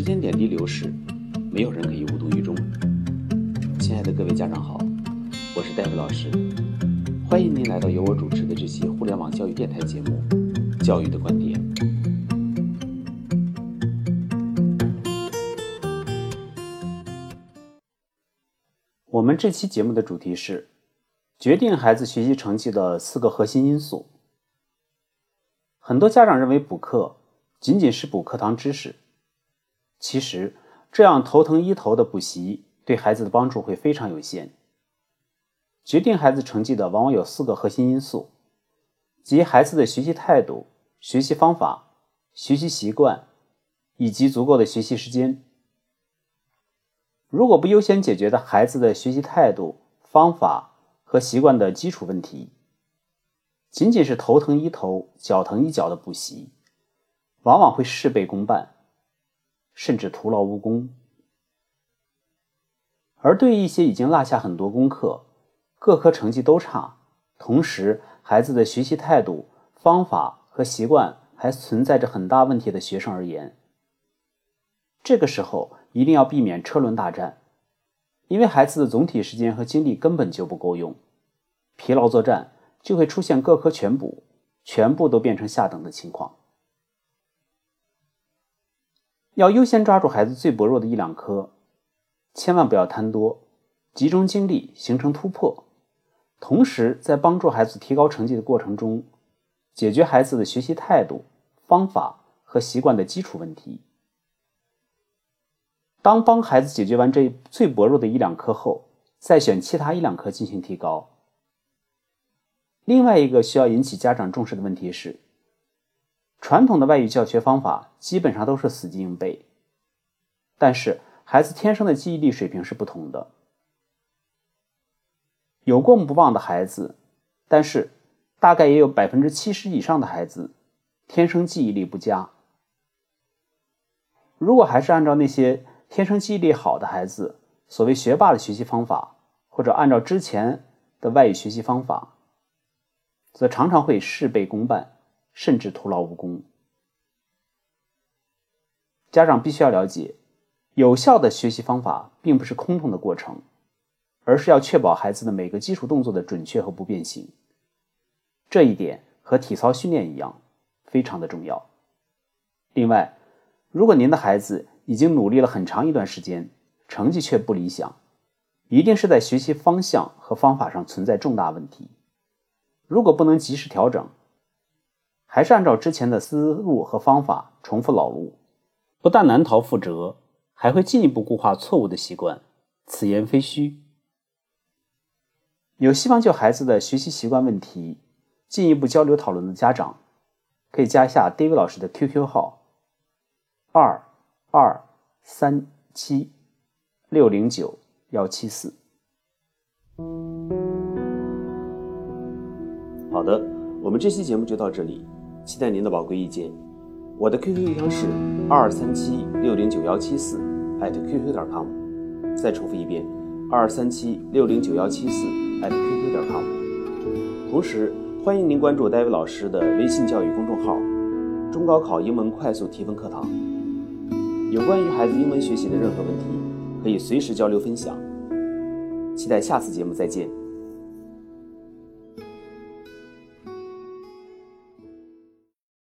时间点滴流逝，没有人可以无动于衷。亲爱的各位家长好，我是戴维老师，欢迎您来到由我主持的这期互联网教育电台节目《教育的观点》。我们这期节目的主题是决定孩子学习成绩的四个核心因素。很多家长认为补课仅仅是补课堂知识，其实这样头疼医头的补习对孩子的帮助会非常有限。决定孩子成绩的往往有四个核心因素，即孩子的学习态度、学习方法、学习习惯以及足够的学习时间。如果不优先解决的孩子的学习态度、方法和习惯的基础问题，仅仅是头疼医头、脚疼医脚的补习，往往会事倍功半，甚至徒劳无功。而对于一些已经落下很多功课、各科成绩都差，同时孩子的学习态度、方法和习惯还存在着很大问题的学生而言，这个时候。一定要避免车轮大战，因为孩子的总体时间和精力根本就不够用，疲劳作战就会出现各科全补，全部都变成下等的情况。要优先抓住孩子最薄弱的一两科，千万不要贪多，集中精力形成突破，同时在帮助孩子提高成绩的过程中，解决孩子的学习态度、方法和习惯的基础问题。当帮孩子解决完这最薄弱的一两科后，再选其他一两科进行提高。另外一个需要引起家长重视的问题是，传统的外语教学方法基本上都是死记硬背，但是孩子天生的记忆力水平是不同的。有过目不忘的孩子，但是大概也有百分之七十以上的孩子天生记忆力不佳。如果还是按照那些天生记忆力好的孩子，所谓学霸的学习方法，或者按照之前的外语学习方法，则常常会事倍功半，甚至徒劳无功。家长必须要了解，有效的学习方法并不是空洞的过程，而是要确保孩子的每个基础动作的准确和不变形。这一点和体操训练一样，非常的重要。另外，如果您的孩子，已经努力了很长一段时间，成绩却不理想，一定是在学习方向和方法上存在重大问题。如果不能及时调整，还是按照之前的思路和方法重复老路，不但难逃覆辙，还会进一步固化错误的习惯。此言非虚。有希望就孩子的学习习惯问题进一步交流讨论的家长，可以加一下 David 老师的 QQ 号：二。二三七六零九幺七四。好的，我们这期节目就到这里，期待您的宝贵意见。我的 QQ 邮箱是二三七六零九幺七四 @QQ 点 com。再重复一遍，二三七六零九幺七四 @QQ 点 com。同时，欢迎您关注戴维老师的微信教育公众号“中高考英文快速提分课堂”。有关于孩子英文学习的任何问题，可以随时交流分享。期待下次节目再见。